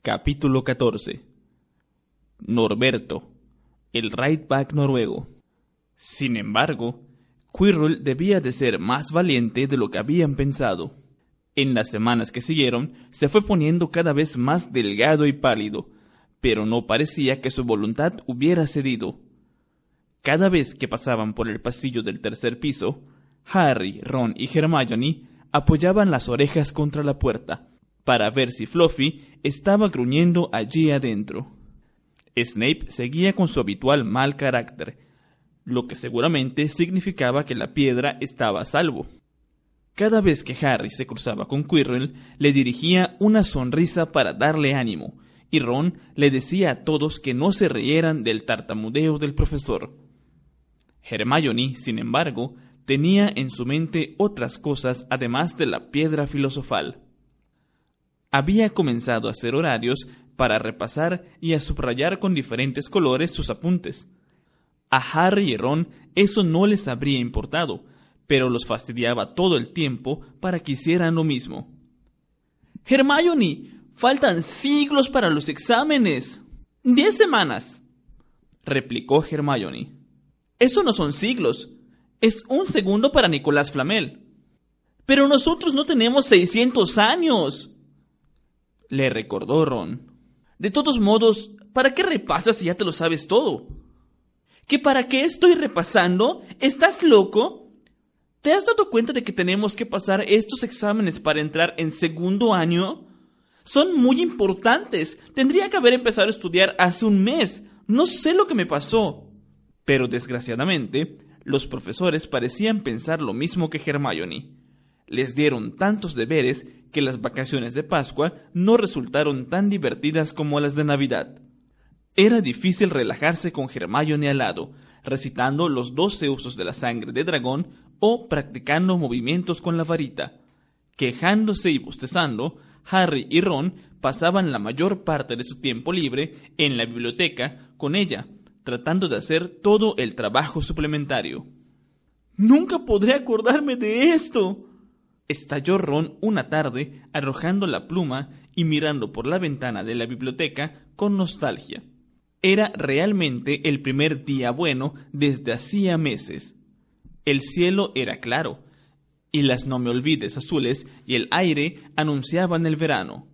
Capítulo 14 Norberto, el right back noruego. Sin embargo, Quirrell debía de ser más valiente de lo que habían pensado. En las semanas que siguieron, se fue poniendo cada vez más delgado y pálido, pero no parecía que su voluntad hubiera cedido. Cada vez que pasaban por el pasillo del tercer piso, Harry, Ron y Hermione apoyaban las orejas contra la puerta, para ver si Fluffy estaba gruñendo allí adentro. Snape seguía con su habitual mal carácter, lo que seguramente significaba que la piedra estaba a salvo. Cada vez que Harry se cruzaba con Quirrell, le dirigía una sonrisa para darle ánimo, y Ron le decía a todos que no se rieran del tartamudeo del profesor. Hermione, sin embargo, tenía en su mente otras cosas además de la piedra filosofal había comenzado a hacer horarios para repasar y a subrayar con diferentes colores sus apuntes. A Harry y Ron eso no les habría importado, pero los fastidiaba todo el tiempo para que hicieran lo mismo. Hermione, faltan siglos para los exámenes. Diez semanas, replicó Hermione. Eso no son siglos, es un segundo para Nicolás Flamel. Pero nosotros no tenemos seiscientos años le recordó Ron. De todos modos, ¿para qué repasas si ya te lo sabes todo? ¿Que para qué estoy repasando? ¿Estás loco? ¿Te has dado cuenta de que tenemos que pasar estos exámenes para entrar en segundo año? Son muy importantes. Tendría que haber empezado a estudiar hace un mes. No sé lo que me pasó. Pero desgraciadamente, los profesores parecían pensar lo mismo que Hermione les dieron tantos deberes que las vacaciones de Pascua no resultaron tan divertidas como las de Navidad. Era difícil relajarse con Hermione al lado, recitando los doce usos de la sangre de dragón o practicando movimientos con la varita. Quejándose y bostezando, Harry y Ron pasaban la mayor parte de su tiempo libre en la biblioteca con ella, tratando de hacer todo el trabajo suplementario. Nunca podré acordarme de esto, estalló Ron una tarde arrojando la pluma y mirando por la ventana de la biblioteca con nostalgia. Era realmente el primer día bueno desde hacía meses. El cielo era claro, y las no me olvides azules y el aire anunciaban el verano.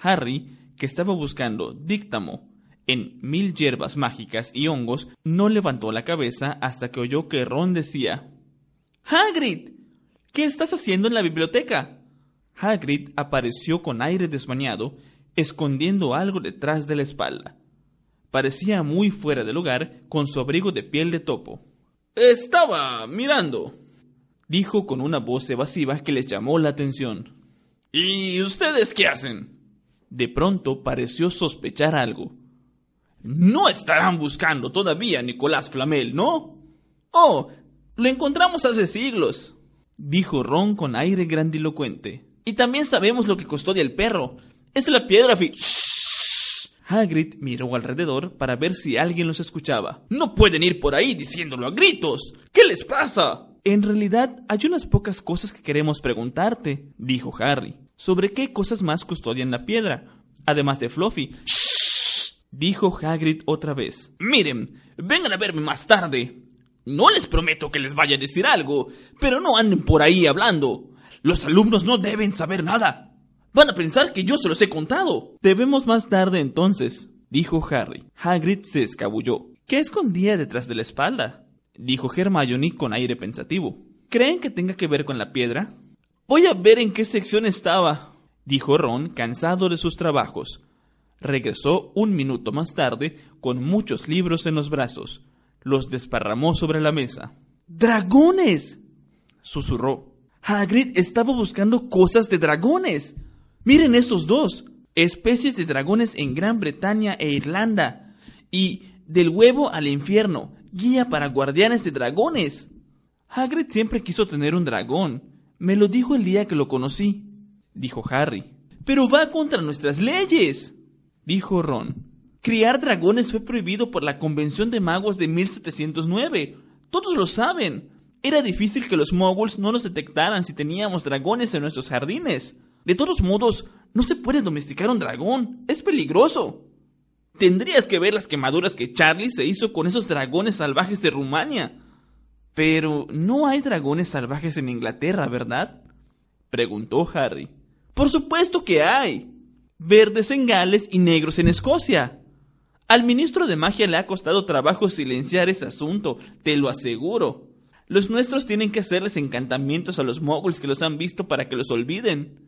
Harry, que estaba buscando díctamo en mil hierbas mágicas y hongos, no levantó la cabeza hasta que oyó que Ron decía Hagrid. ¿Qué estás haciendo en la biblioteca? Hagrid apareció con aire desmañado, escondiendo algo detrás de la espalda. Parecía muy fuera de lugar con su abrigo de piel de topo. Estaba mirando, dijo con una voz evasiva que les llamó la atención. ¿Y ustedes qué hacen? De pronto pareció sospechar algo. No estarán buscando todavía a Nicolás Flamel, ¿no? Oh, lo encontramos hace siglos dijo Ron con aire grandilocuente. Y también sabemos lo que custodia el perro. Es la piedra fi... Hagrid miró alrededor para ver si alguien los escuchaba. No pueden ir por ahí diciéndolo a gritos. ¿Qué les pasa? En realidad, hay unas pocas cosas que queremos preguntarte, dijo Harry. ¿Sobre qué cosas más custodian la piedra? Además de Fluffy. dijo Hagrid otra vez. Miren, vengan a verme más tarde. No les prometo que les vaya a decir algo, pero no anden por ahí hablando. Los alumnos no deben saber nada. Van a pensar que yo se los he contado. Debemos más tarde entonces, dijo Harry. Hagrid se escabulló. ¿Qué escondía detrás de la espalda? dijo Hermione con aire pensativo. ¿Creen que tenga que ver con la piedra? Voy a ver en qué sección estaba, dijo Ron, cansado de sus trabajos. Regresó un minuto más tarde con muchos libros en los brazos los desparramó sobre la mesa. ¡Dragones! susurró. Hagrid estaba buscando cosas de dragones. Miren estos dos, especies de dragones en Gran Bretaña e Irlanda. Y del huevo al infierno, guía para guardianes de dragones. Hagrid siempre quiso tener un dragón. Me lo dijo el día que lo conocí, dijo Harry. Pero va contra nuestras leyes, dijo Ron. Criar dragones fue prohibido por la Convención de Magos de 1709. Todos lo saben. Era difícil que los moguls no nos detectaran si teníamos dragones en nuestros jardines. De todos modos, no se puede domesticar un dragón. Es peligroso. Tendrías que ver las quemaduras que Charlie se hizo con esos dragones salvajes de Rumania. Pero no hay dragones salvajes en Inglaterra, ¿verdad? preguntó Harry. Por supuesto que hay. Verdes en Gales y negros en Escocia. Al ministro de magia le ha costado trabajo silenciar ese asunto, te lo aseguro. Los nuestros tienen que hacerles encantamientos a los moguls que los han visto para que los olviden.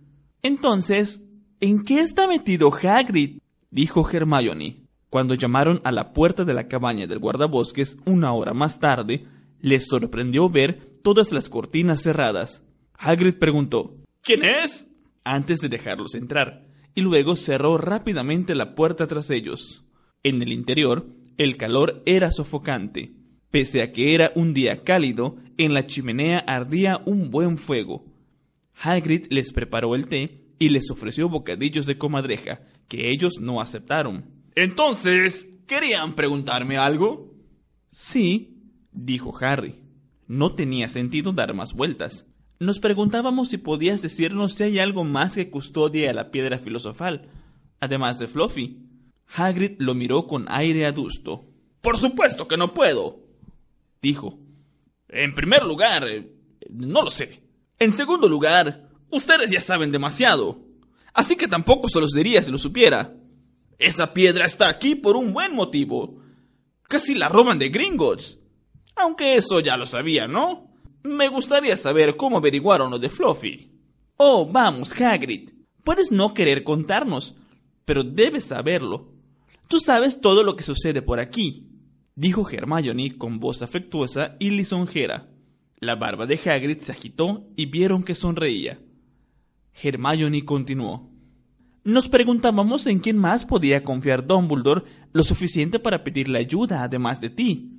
Entonces, ¿en qué está metido Hagrid? dijo Hermione. Cuando llamaron a la puerta de la cabaña del guardabosques una hora más tarde, les sorprendió ver todas las cortinas cerradas. Hagrid preguntó ¿Quién es? antes de dejarlos entrar, y luego cerró rápidamente la puerta tras ellos. En el interior, el calor era sofocante. Pese a que era un día cálido, en la chimenea ardía un buen fuego. Hagrid les preparó el té y les ofreció bocadillos de comadreja, que ellos no aceptaron. Entonces, ¿querían preguntarme algo? Sí, dijo Harry. No tenía sentido dar más vueltas. Nos preguntábamos si podías decirnos si hay algo más que custodia a la piedra filosofal, además de Fluffy. Hagrid lo miró con aire adusto. Por supuesto que no puedo, dijo. En primer lugar, eh, no lo sé. En segundo lugar, ustedes ya saben demasiado. Así que tampoco se los diría si lo supiera. Esa piedra está aquí por un buen motivo. Casi la roban de Gringotts. Aunque eso ya lo sabía, ¿no? Me gustaría saber cómo averiguaron lo de Fluffy. Oh, vamos, Hagrid. Puedes no querer contarnos, pero debes saberlo. Tú sabes todo lo que sucede por aquí, dijo Hermione con voz afectuosa y lisonjera. La barba de Hagrid se agitó y vieron que sonreía. Hermione continuó. Nos preguntábamos en quién más podía confiar Dumbledore lo suficiente para pedirle ayuda además de ti.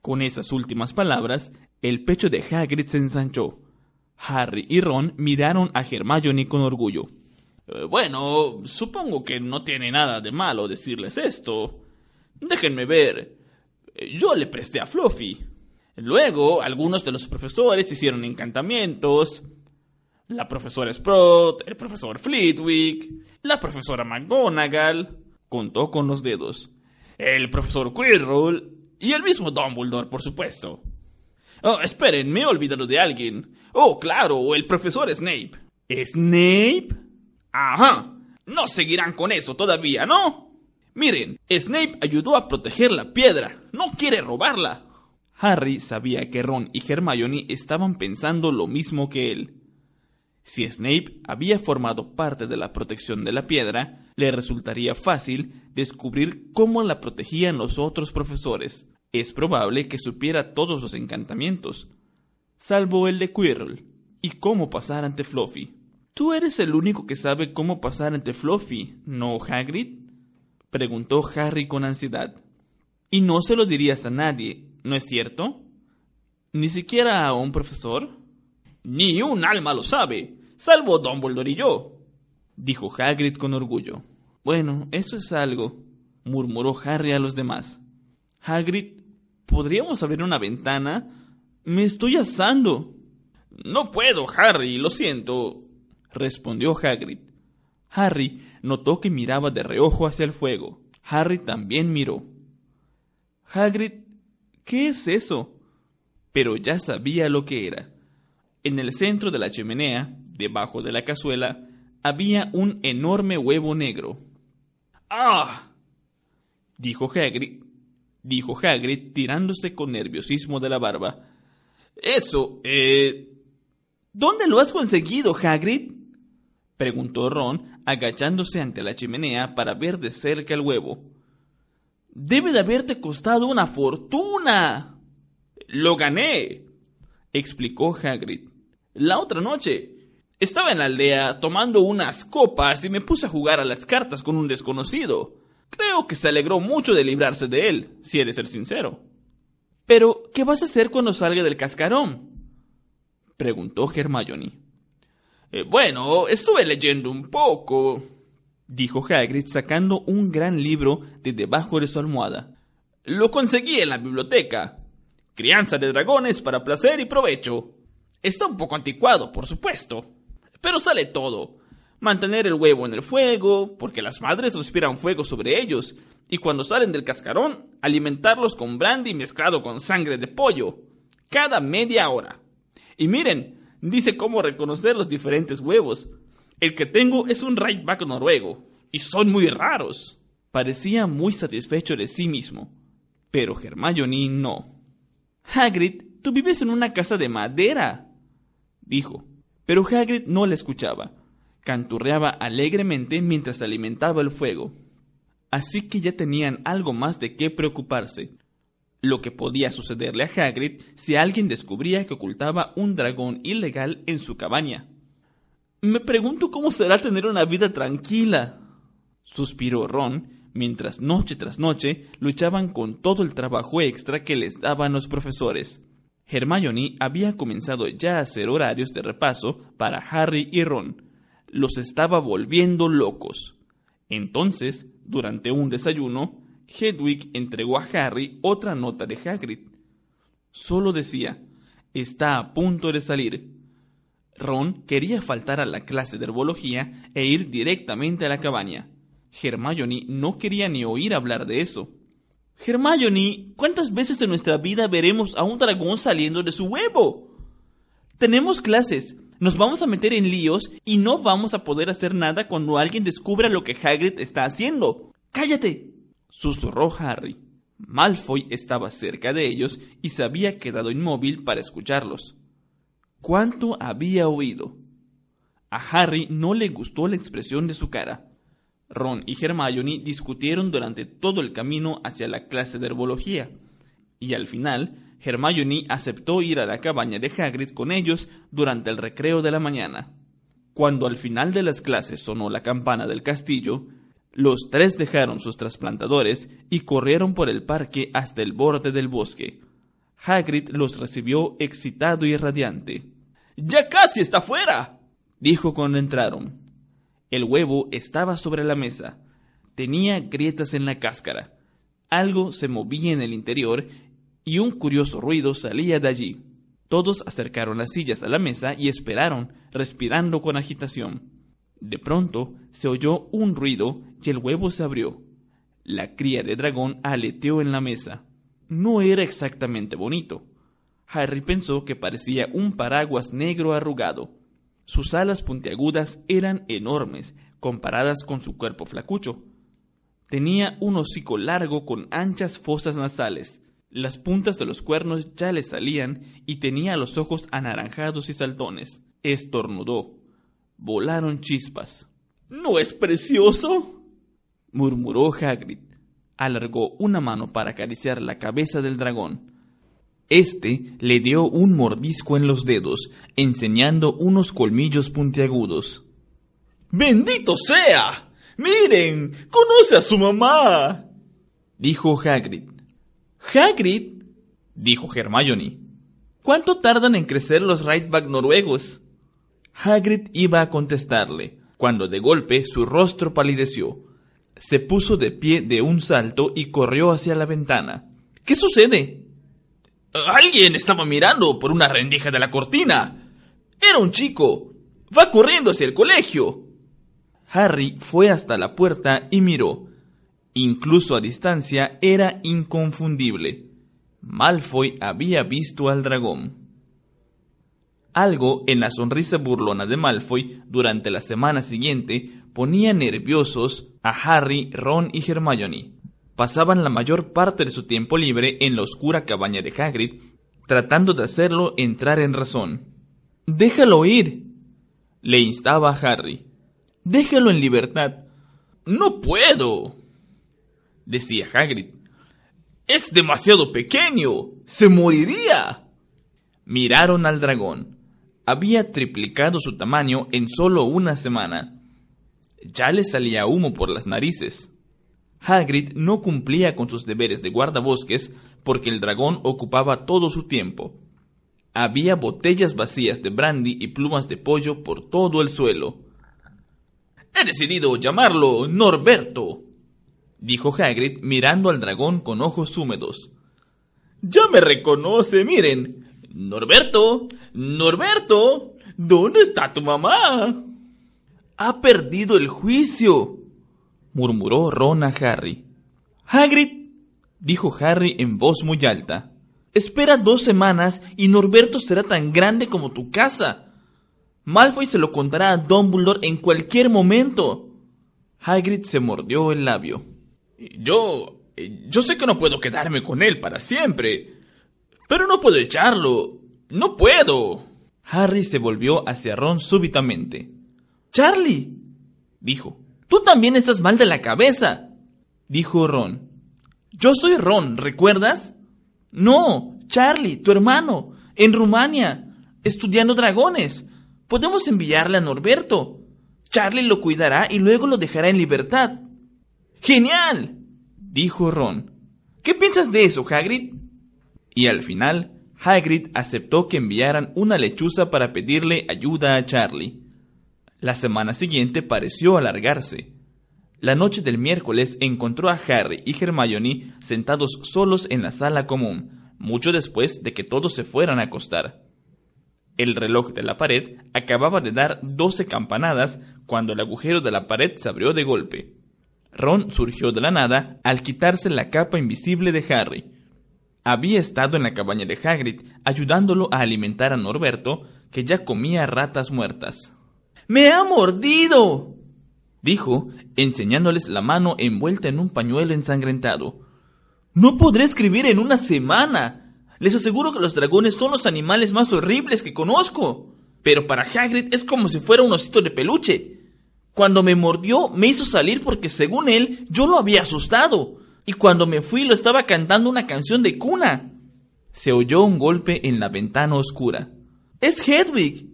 Con esas últimas palabras, el pecho de Hagrid se ensanchó. Harry y Ron miraron a Hermione con orgullo. Eh, bueno, supongo que no tiene nada de malo decirles esto. Déjenme ver. Eh, yo le presté a Fluffy. Luego, algunos de los profesores hicieron encantamientos. La profesora Sprout, el profesor Flitwick, la profesora McGonagall, contó con los dedos. El profesor Quirrell y el mismo Dumbledore, por supuesto. Oh, esperen, me he olvidado de alguien. Oh, claro, el profesor Snape. ¿Snape? Ajá. No seguirán con eso todavía, ¿no? Miren, Snape ayudó a proteger la piedra. No quiere robarla. Harry sabía que Ron y Hermione estaban pensando lo mismo que él. Si Snape había formado parte de la protección de la piedra, le resultaría fácil descubrir cómo la protegían los otros profesores. Es probable que supiera todos los encantamientos, salvo el de Quirrell, y cómo pasar ante Fluffy. Tú eres el único que sabe cómo pasar ante Fluffy, ¿no, Hagrid? preguntó Harry con ansiedad. Y no se lo dirías a nadie, ¿no es cierto? ¿Ni siquiera a un profesor? Ni un alma lo sabe, salvo Dumbledore y yo, dijo Hagrid con orgullo. Bueno, eso es algo, murmuró Harry a los demás. Hagrid, ¿podríamos abrir una ventana? Me estoy asando. No puedo, Harry, lo siento respondió Hagrid. Harry notó que miraba de reojo hacia el fuego. Harry también miró. Hagrid, ¿qué es eso? Pero ya sabía lo que era. En el centro de la chimenea, debajo de la cazuela, había un enorme huevo negro. ¡Ah! dijo Hagrid, dijo Hagrid tirándose con nerviosismo de la barba. Eso, eh... ¿Dónde lo has conseguido, Hagrid? Preguntó Ron, agachándose ante la chimenea para ver de cerca el huevo. Debe de haberte costado una fortuna. Lo gané, explicó Hagrid. La otra noche. Estaba en la aldea tomando unas copas y me puse a jugar a las cartas con un desconocido. Creo que se alegró mucho de librarse de él, si eres ser sincero. Pero, ¿qué vas a hacer cuando salga del cascarón? preguntó Hermione. Eh, bueno, estuve leyendo un poco, dijo Hagrid sacando un gran libro de debajo de su almohada. Lo conseguí en la biblioteca. Crianza de dragones para placer y provecho. Está un poco anticuado, por supuesto pero sale todo. Mantener el huevo en el fuego, porque las madres respiran fuego sobre ellos, y cuando salen del cascarón, alimentarlos con brandy mezclado con sangre de pollo, cada media hora. Y miren, dice cómo reconocer los diferentes huevos. El que tengo es un Rightback noruego, y son muy raros. Parecía muy satisfecho de sí mismo, pero Hermione no. Hagrid, tú vives en una casa de madera, dijo. Pero Hagrid no le escuchaba. Canturreaba alegremente mientras alimentaba el fuego. Así que ya tenían algo más de qué preocuparse. Lo que podía sucederle a Hagrid si alguien descubría que ocultaba un dragón ilegal en su cabaña. Me pregunto cómo será tener una vida tranquila. Suspiró Ron mientras noche tras noche luchaban con todo el trabajo extra que les daban los profesores. Hermione había comenzado ya a hacer horarios de repaso para Harry y Ron. Los estaba volviendo locos. Entonces, durante un desayuno, Hedwig entregó a Harry otra nota de Hagrid. Solo decía, está a punto de salir. Ron quería faltar a la clase de herbología e ir directamente a la cabaña. Hermione no quería ni oír hablar de eso. Hermione, ¿cuántas veces en nuestra vida veremos a un dragón saliendo de su huevo? Tenemos clases, nos vamos a meter en líos y no vamos a poder hacer nada cuando alguien descubra lo que Hagrid está haciendo. ¡Cállate! Susurró Harry. Malfoy estaba cerca de ellos y se había quedado inmóvil para escucharlos. ¿Cuánto había oído? A Harry no le gustó la expresión de su cara. Ron y Hermione discutieron durante todo el camino hacia la clase de herbología, y al final Hermione aceptó ir a la cabaña de Hagrid con ellos durante el recreo de la mañana. Cuando al final de las clases sonó la campana del castillo, los tres dejaron sus trasplantadores y corrieron por el parque hasta el borde del bosque. Hagrid los recibió excitado y radiante. ¡Ya casi está fuera! dijo cuando entraron. El huevo estaba sobre la mesa. Tenía grietas en la cáscara. Algo se movía en el interior y un curioso ruido salía de allí. Todos acercaron las sillas a la mesa y esperaron, respirando con agitación. De pronto se oyó un ruido y el huevo se abrió. La cría de dragón aleteó en la mesa. No era exactamente bonito. Harry pensó que parecía un paraguas negro arrugado. Sus alas puntiagudas eran enormes comparadas con su cuerpo flacucho. Tenía un hocico largo con anchas fosas nasales. Las puntas de los cuernos ya le salían y tenía los ojos anaranjados y saltones. Estornudó. Volaron chispas. ¿No es precioso? murmuró Hagrid. Alargó una mano para acariciar la cabeza del dragón. Este le dio un mordisco en los dedos, enseñando unos colmillos puntiagudos. ¡Bendito sea! ¡Miren! ¡Conoce a su mamá! dijo Hagrid. ¿Hagrid? dijo Hermione. ¿Cuánto tardan en crecer los Rightback noruegos? Hagrid iba a contestarle, cuando de golpe su rostro palideció. Se puso de pie de un salto y corrió hacia la ventana. ¿Qué sucede? Alguien estaba mirando por una rendija de la cortina. Era un chico. Va corriendo hacia el colegio. Harry fue hasta la puerta y miró. Incluso a distancia era inconfundible. Malfoy había visto al dragón. Algo en la sonrisa burlona de Malfoy durante la semana siguiente ponía nerviosos a Harry, Ron y Hermione pasaban la mayor parte de su tiempo libre en la oscura cabaña de Hagrid, tratando de hacerlo entrar en razón. Déjalo ir, le instaba Harry. Déjalo en libertad. No puedo, decía Hagrid. Es demasiado pequeño. Se moriría. Miraron al dragón. Había triplicado su tamaño en solo una semana. Ya le salía humo por las narices. Hagrid no cumplía con sus deberes de guardabosques porque el dragón ocupaba todo su tiempo. Había botellas vacías de brandy y plumas de pollo por todo el suelo. He decidido llamarlo Norberto, dijo Hagrid mirando al dragón con ojos húmedos. Ya me reconoce, miren. Norberto, Norberto, ¿dónde está tu mamá? Ha perdido el juicio, murmuró Ron a Harry. Hagrid, dijo Harry en voz muy alta. Espera dos semanas y Norberto será tan grande como tu casa. Malfoy se lo contará a Dumbledore en cualquier momento. Hagrid se mordió el labio. Yo... yo sé que no puedo quedarme con él para siempre. Pero no puedo echarlo. No puedo. Harry se volvió hacia Ron súbitamente. Charlie, dijo. Tú también estás mal de la cabeza, dijo Ron. Yo soy Ron, ¿recuerdas? No, Charlie, tu hermano, en Rumania, estudiando dragones. Podemos enviarle a Norberto. Charlie lo cuidará y luego lo dejará en libertad. ¡Genial! dijo Ron. ¿Qué piensas de eso, Hagrid? Y al final, Hagrid aceptó que enviaran una lechuza para pedirle ayuda a Charlie. La semana siguiente pareció alargarse. La noche del miércoles encontró a Harry y Hermione sentados solos en la sala común, mucho después de que todos se fueran a acostar. El reloj de la pared acababa de dar doce campanadas cuando el agujero de la pared se abrió de golpe. Ron surgió de la nada al quitarse la capa invisible de Harry. Había estado en la cabaña de Hagrid ayudándolo a alimentar a Norberto, que ya comía ratas muertas. ¡Me ha mordido! dijo, enseñándoles la mano envuelta en un pañuelo ensangrentado. No podré escribir en una semana. Les aseguro que los dragones son los animales más horribles que conozco. Pero para Hagrid es como si fuera un osito de peluche. Cuando me mordió, me hizo salir porque según él, yo lo había asustado. Y cuando me fui, lo estaba cantando una canción de cuna. Se oyó un golpe en la ventana oscura. Es Hedwig,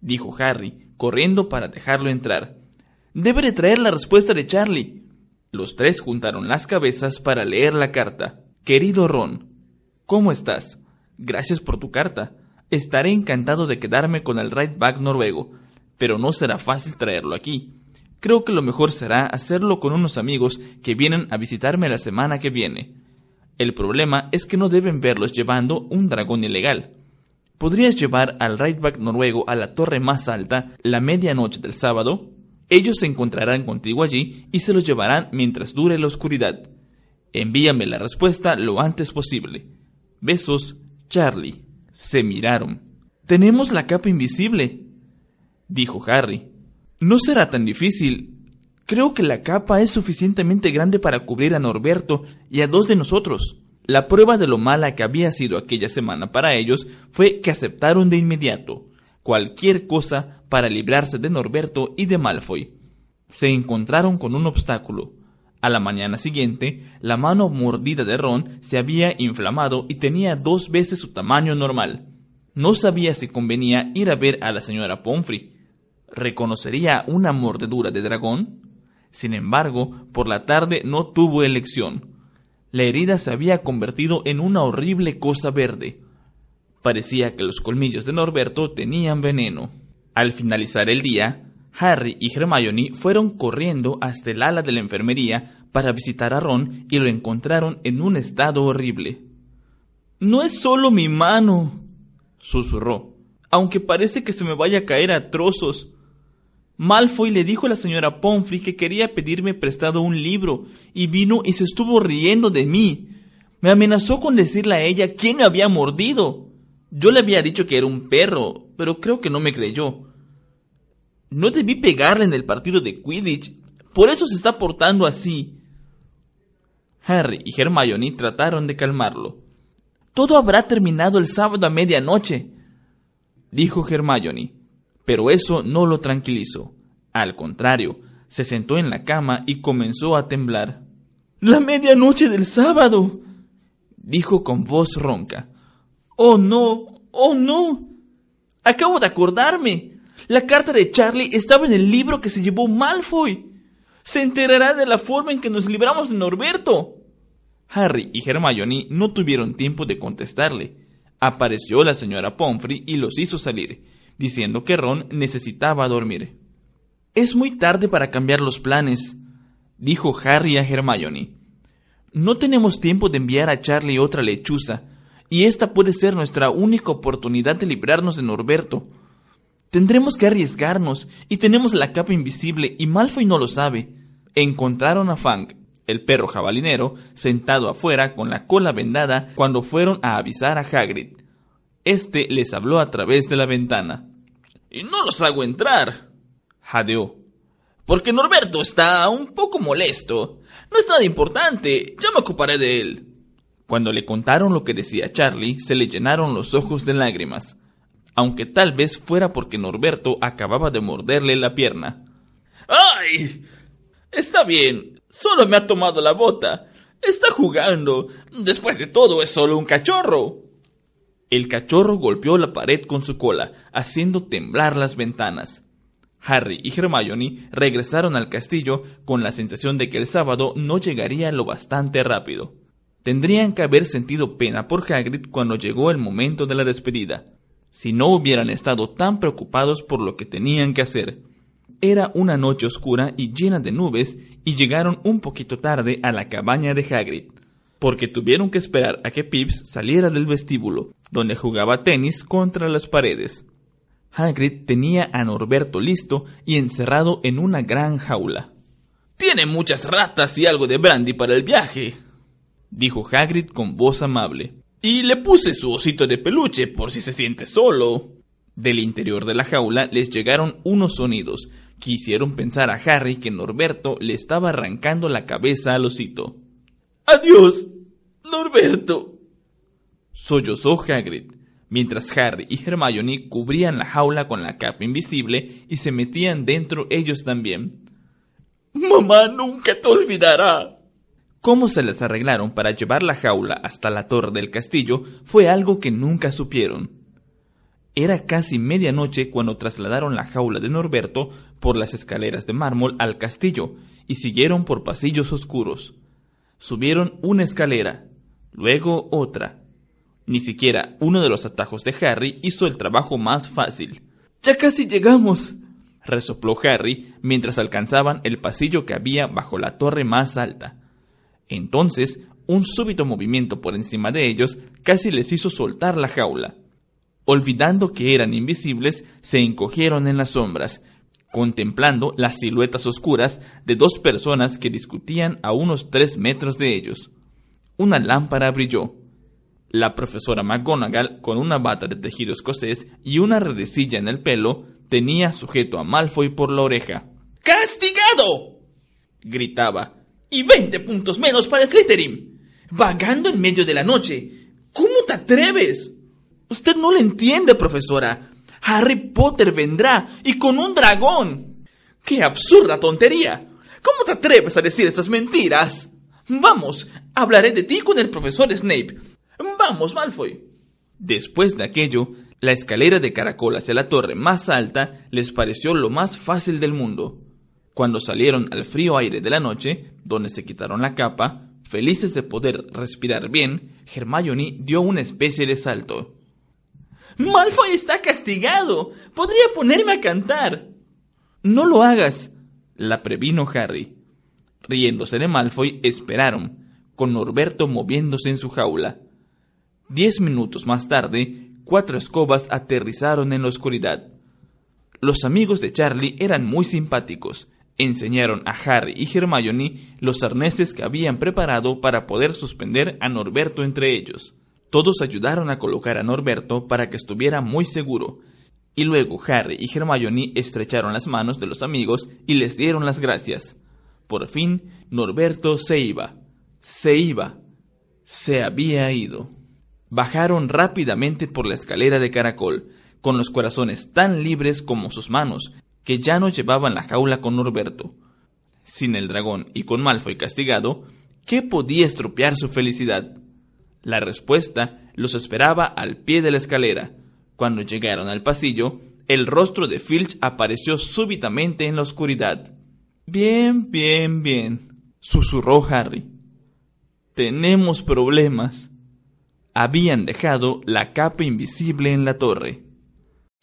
dijo Harry, corriendo para dejarlo entrar. Debe de traer la respuesta de Charlie. Los tres juntaron las cabezas para leer la carta. Querido Ron, ¿cómo estás? Gracias por tu carta. Estaré encantado de quedarme con el right back noruego, pero no será fácil traerlo aquí. Creo que lo mejor será hacerlo con unos amigos que vienen a visitarme la semana que viene. El problema es que no deben verlos llevando un dragón ilegal. ¿Podrías llevar al rightback noruego a la torre más alta la medianoche del sábado? Ellos se encontrarán contigo allí y se los llevarán mientras dure la oscuridad. Envíame la respuesta lo antes posible. Besos, Charlie. Se miraron. Tenemos la capa invisible, dijo Harry. No será tan difícil. Creo que la capa es suficientemente grande para cubrir a Norberto y a dos de nosotros. La prueba de lo mala que había sido aquella semana para ellos fue que aceptaron de inmediato cualquier cosa para librarse de Norberto y de Malfoy. Se encontraron con un obstáculo. A la mañana siguiente, la mano mordida de Ron se había inflamado y tenía dos veces su tamaño normal. No sabía si convenía ir a ver a la señora Pomfrey, ¿Reconocería una mordedura de dragón? Sin embargo, por la tarde no tuvo elección. La herida se había convertido en una horrible cosa verde. Parecía que los colmillos de Norberto tenían veneno. Al finalizar el día, Harry y Hermione fueron corriendo hasta el ala de la enfermería para visitar a Ron y lo encontraron en un estado horrible. No es solo mi mano, susurró, aunque parece que se me vaya a caer a trozos. Malfoy le dijo a la señora Pomfrey que quería pedirme prestado un libro y vino y se estuvo riendo de mí. Me amenazó con decirle a ella quién me había mordido. Yo le había dicho que era un perro, pero creo que no me creyó. No debí pegarle en el partido de Quidditch, por eso se está portando así. Harry y Hermione trataron de calmarlo. Todo habrá terminado el sábado a medianoche, dijo Hermione pero eso no lo tranquilizó. Al contrario, se sentó en la cama y comenzó a temblar. La medianoche del sábado. dijo con voz ronca. Oh no, oh no. Acabo de acordarme. La carta de Charlie estaba en el libro que se llevó Malfoy. Se enterará de la forma en que nos libramos de Norberto. Harry y Hermione no tuvieron tiempo de contestarle. Apareció la señora Pomfrey y los hizo salir, diciendo que Ron necesitaba dormir. Es muy tarde para cambiar los planes, dijo Harry a Hermione. No tenemos tiempo de enviar a Charlie otra lechuza, y esta puede ser nuestra única oportunidad de librarnos de Norberto. Tendremos que arriesgarnos, y tenemos la capa invisible, y Malfoy no lo sabe. Encontraron a Fang, el perro jabalinero, sentado afuera con la cola vendada cuando fueron a avisar a Hagrid. Este les habló a través de la ventana. Y no los hago entrar, jadeó. Porque Norberto está un poco molesto. No es nada importante, ya me ocuparé de él. Cuando le contaron lo que decía Charlie, se le llenaron los ojos de lágrimas, aunque tal vez fuera porque Norberto acababa de morderle la pierna. ¡Ay! Está bien, solo me ha tomado la bota. Está jugando. Después de todo es solo un cachorro. El cachorro golpeó la pared con su cola, haciendo temblar las ventanas. Harry y Hermione regresaron al castillo con la sensación de que el sábado no llegaría lo bastante rápido. Tendrían que haber sentido pena por Hagrid cuando llegó el momento de la despedida, si no hubieran estado tan preocupados por lo que tenían que hacer. Era una noche oscura y llena de nubes y llegaron un poquito tarde a la cabaña de Hagrid, porque tuvieron que esperar a que Pips saliera del vestíbulo, donde jugaba tenis contra las paredes. Hagrid tenía a Norberto listo y encerrado en una gran jaula. Tiene muchas ratas y algo de brandy para el viaje, dijo Hagrid con voz amable. Y le puse su osito de peluche por si se siente solo. Del interior de la jaula les llegaron unos sonidos que hicieron pensar a Harry que Norberto le estaba arrancando la cabeza al osito. ¡Adiós, Norberto! Sollozó Hagrid, mientras Harry y Hermione cubrían la jaula con la capa invisible y se metían dentro ellos también. Mamá nunca te olvidará. Cómo se les arreglaron para llevar la jaula hasta la torre del castillo fue algo que nunca supieron. Era casi medianoche cuando trasladaron la jaula de Norberto por las escaleras de mármol al castillo y siguieron por pasillos oscuros. Subieron una escalera, luego otra. Ni siquiera uno de los atajos de Harry hizo el trabajo más fácil. Ya casi llegamos, resopló Harry mientras alcanzaban el pasillo que había bajo la torre más alta. Entonces, un súbito movimiento por encima de ellos casi les hizo soltar la jaula. Olvidando que eran invisibles, se encogieron en las sombras, contemplando las siluetas oscuras de dos personas que discutían a unos tres metros de ellos. Una lámpara brilló. La profesora McGonagall, con una bata de tejido escocés y una redecilla en el pelo, tenía sujeto a Malfoy por la oreja. ¡Castigado! gritaba, y 20 puntos menos para Slytherin. Vagando en medio de la noche. ¿Cómo te atreves? Usted no lo entiende, profesora. Harry Potter vendrá y con un dragón. ¡Qué absurda tontería! ¿Cómo te atreves a decir esas mentiras? Vamos, hablaré de ti con el profesor Snape. Vamos, Malfoy. Después de aquello, la escalera de caracol hacia la torre más alta les pareció lo más fácil del mundo. Cuando salieron al frío aire de la noche, donde se quitaron la capa, felices de poder respirar bien, Hermione dio una especie de salto. Malfoy está castigado. Podría ponerme a cantar. No lo hagas, la previno Harry. Riéndose de Malfoy, esperaron, con Norberto moviéndose en su jaula. Diez minutos más tarde, cuatro escobas aterrizaron en la oscuridad. Los amigos de Charlie eran muy simpáticos, enseñaron a Harry y Hermione los arneses que habían preparado para poder suspender a Norberto entre ellos. Todos ayudaron a colocar a Norberto para que estuviera muy seguro, y luego Harry y Hermione estrecharon las manos de los amigos y les dieron las gracias. Por fin, Norberto se iba. Se iba. Se había ido. Bajaron rápidamente por la escalera de caracol, con los corazones tan libres como sus manos, que ya no llevaban la jaula con Norberto. Sin el dragón y con Malfoy castigado, ¿qué podía estropear su felicidad? La respuesta los esperaba al pie de la escalera, Cuando llegaron al pasillo, el rostro de Filch apareció súbitamente en la oscuridad. Bien, bien, bien, susurró Harry. Tenemos problemas. Habían dejado la capa invisible en la torre.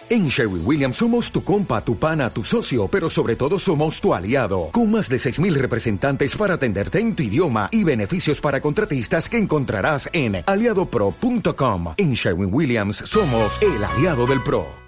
En Sherwin Williams somos tu compa, tu pana, tu socio, pero sobre todo somos tu aliado, con más de 6.000 representantes para atenderte en tu idioma y beneficios para contratistas que encontrarás en aliadopro.com. En Sherwin Williams somos el aliado del PRO.